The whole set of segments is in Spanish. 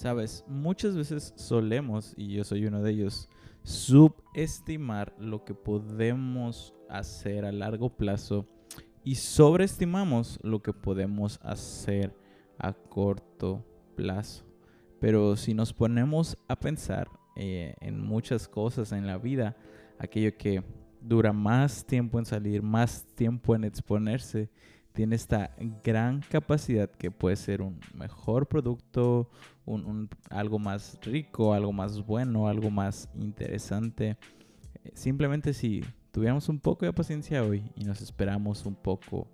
Sabes, muchas veces solemos, y yo soy uno de ellos, subestimar lo que podemos hacer a largo plazo y sobreestimamos lo que podemos hacer a corto plazo. Pero si nos ponemos a pensar eh, en muchas cosas en la vida, aquello que dura más tiempo en salir, más tiempo en exponerse, tiene esta gran capacidad que puede ser un mejor producto, un, algo más rico, algo más bueno, algo más interesante. Eh, simplemente si tuviéramos un poco de paciencia hoy y nos esperamos un poco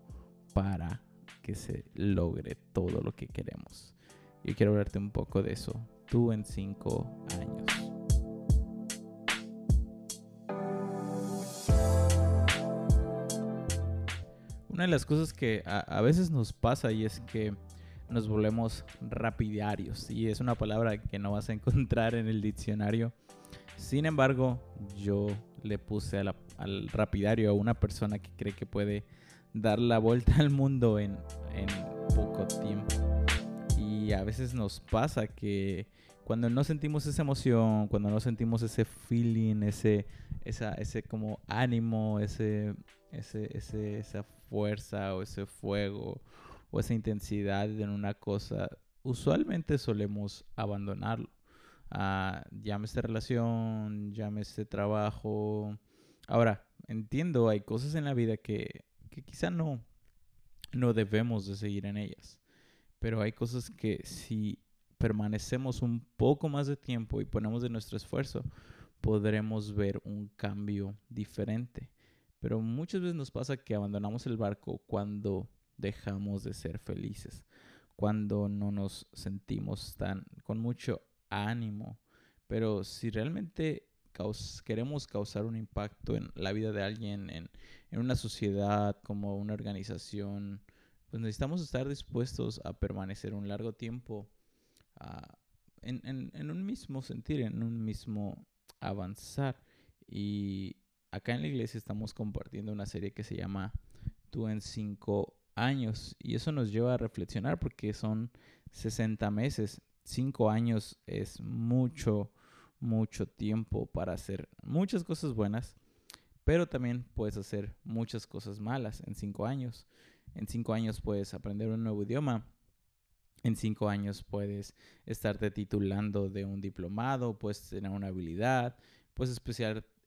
para que se logre todo lo que queremos. Yo quiero hablarte un poco de eso, tú en cinco años. Una de las cosas que a, veces nos pasa y es que nos volvemos rapidarios y es una palabra que no vas a encontrar en el diccionario. Sin embargo, yo le puse al rapidario a una persona que cree que puede dar la vuelta al mundo en, en poco tiempo. Y a veces nos pasa que cuando no sentimos esa emoción, cuando no sentimos ese feeling, ese, esa, ese como ánimo, ese, ese, ese, esa fuerza o ese fuego o esa intensidad en una cosa, usualmente solemos abandonarlo. Uh, llámese relación, llámese trabajo. Ahora, entiendo, hay cosas en la vida que, que quizá no, no debemos de seguir en ellas. Pero hay cosas que si permanecemos un poco más de tiempo y ponemos de nuestro esfuerzo, podremos ver un cambio diferente. Pero muchas veces nos pasa que abandonamos el barco cuando dejamos de ser felices, cuando no nos sentimos tan con mucho ánimo. Pero si realmente queremos causar un impacto en la vida de alguien, en, una sociedad, como una organización, pues necesitamos estar dispuestos a permanecer un largo tiempo en, en, un mismo sentir, en un mismo avanzar. Y acá en la iglesia estamos compartiendo una serie que se llama Tú en cinco años. Y eso nos lleva a reflexionar porque son 60 meses. Cinco años es mucho, mucho tiempo para hacer muchas cosas buenas, pero también puedes hacer muchas cosas malas en cinco años. En cinco años puedes aprender un nuevo idioma, en cinco años puedes estarte titulando de un diplomado, puedes tener una habilidad, puedes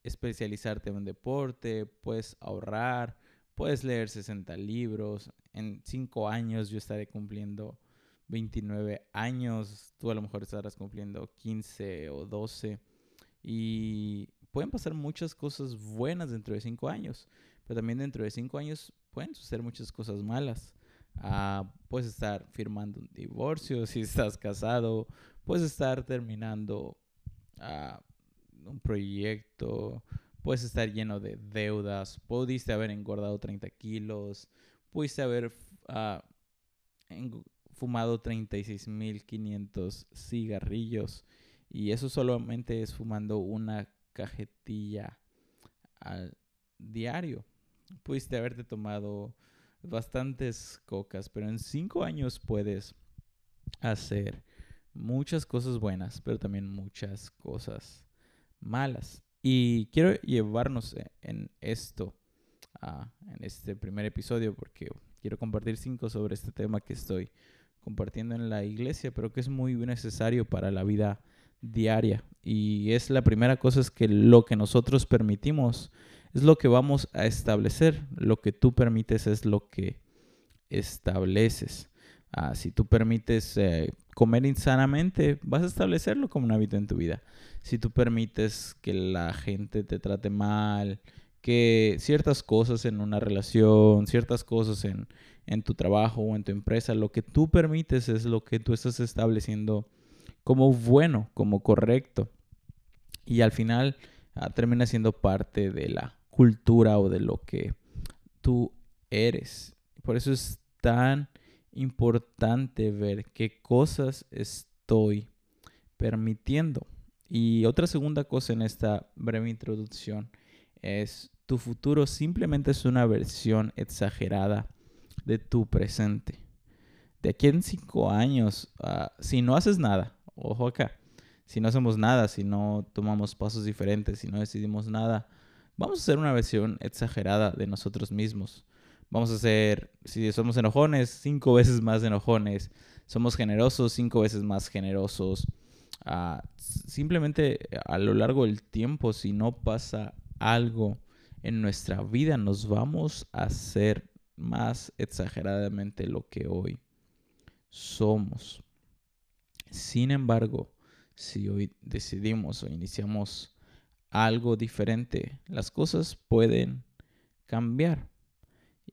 especializarte en un deporte, puedes ahorrar, puedes leer 60 libros. En cinco años yo estaré cumpliendo 29 años, tú a lo mejor estarás cumpliendo 15 o 12 y pueden pasar muchas cosas buenas dentro de cinco años, pero también dentro de cinco años pueden suceder muchas cosas malas. Ah, puedes estar firmando un divorcio si estás casado, puedes estar terminando ah, un proyecto, puedes estar lleno de deudas, pudiste haber engordado 30 kilos, pudiste haber uh, fumado 36.500 cigarrillos y eso solamente es fumando una cajetilla al diario. Pudiste haberte tomado bastantes cocas, pero en cinco años puedes hacer muchas cosas buenas, pero también muchas cosas malas. Y quiero llevarnos e, en esto, en este primer episodio, porque quiero compartir cinco sobre este tema que estoy compartiendo en la iglesia, pero que es muy necesario para la vida diaria. Y es la primera cosa es que lo que nosotros permitimos es lo que vamos a establecer. Lo que tú permites es lo que estableces. Ah, si tú permites eh, comer insanamente, vas a establecerlo como un hábito en tu vida. Si tú permites que la gente te trate mal, que ciertas cosas en una relación, ciertas cosas en, en tu trabajo o en tu empresa, lo que tú permites es lo que tú estás estableciendo como bueno, como correcto. Y al final ah, termina siendo parte de la cultura o de lo que tú eres. Por eso es tan importante ver qué cosas estoy permitiendo. Y otra segunda cosa en esta breve introducción es tu futuro simplemente es una versión exagerada de tu presente. De aquí en cinco años, ah, si no haces nada ojo acá. Si no hacemos nada, si no tomamos pasos diferentes, si no decidimos nada, vamos a hacer una versión exagerada de nosotros mismos. Vamos a ser, si somos enojones, cinco veces más enojones. Somos generosos, cinco veces más generosos. Ah, simplemente a lo largo del tiempo, si no pasa algo en nuestra vida, nos vamos a hacer más exageradamente lo que hoy somos. Sin embargo, si hoy decidimos o iniciamos algo diferente, las cosas pueden cambiar.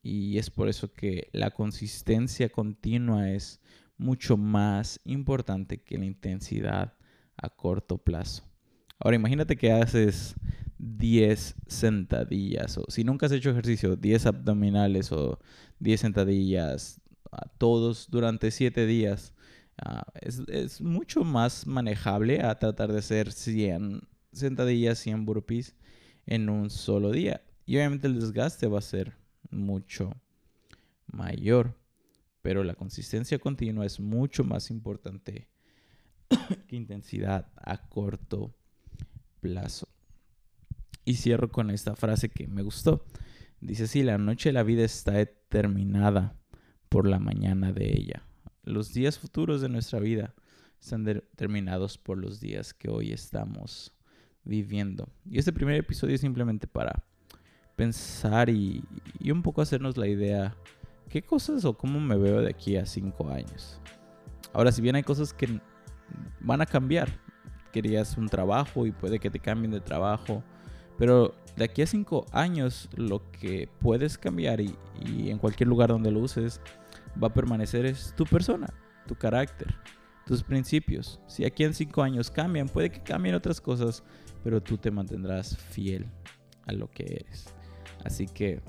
Y es por eso que la consistencia continua es mucho más importante que la intensidad a corto plazo. Ahora imagínate que haces 10 sentadillas o si nunca has hecho ejercicio, 10 abdominales o 10 sentadillas, a todos durante 7 días. Ah, es, es, mucho más manejable a tratar de hacer 100 sentadillas, 100 burpees en un solo día. Y obviamente el desgaste va a ser mucho mayor. Pero la consistencia continua es mucho más importante que intensidad a corto plazo. Y cierro con esta frase que me gustó. Dice así, la noche de la vida está determinada por la mañana de ella. Los días futuros de nuestra vida están determinados por los días que hoy estamos viviendo. Y este primer episodio es simplemente para pensar y, y, un poco hacernos la idea qué cosas o cómo me veo de aquí a cinco años. Ahora, si bien hay cosas que van a cambiar, querías un trabajo y puede que te cambien de trabajo, pero de aquí a cinco años lo que puedes cambiar y, y en cualquier lugar donde lo uses va a permanecer es tu persona, tu carácter, tus principios. Si aquí en cinco años cambian, puede que cambien otras cosas, pero tú te mantendrás fiel a lo que eres. Así que eh,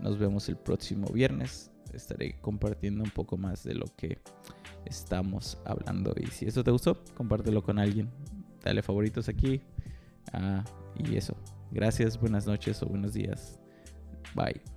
nos vemos el próximo viernes. Estaré compartiendo un poco más de lo que estamos hablando. Y si esto te gustó, compártelo con alguien. Dale favoritos aquí. Ah, y eso. Gracias, buenas noches o buenos días. Bye.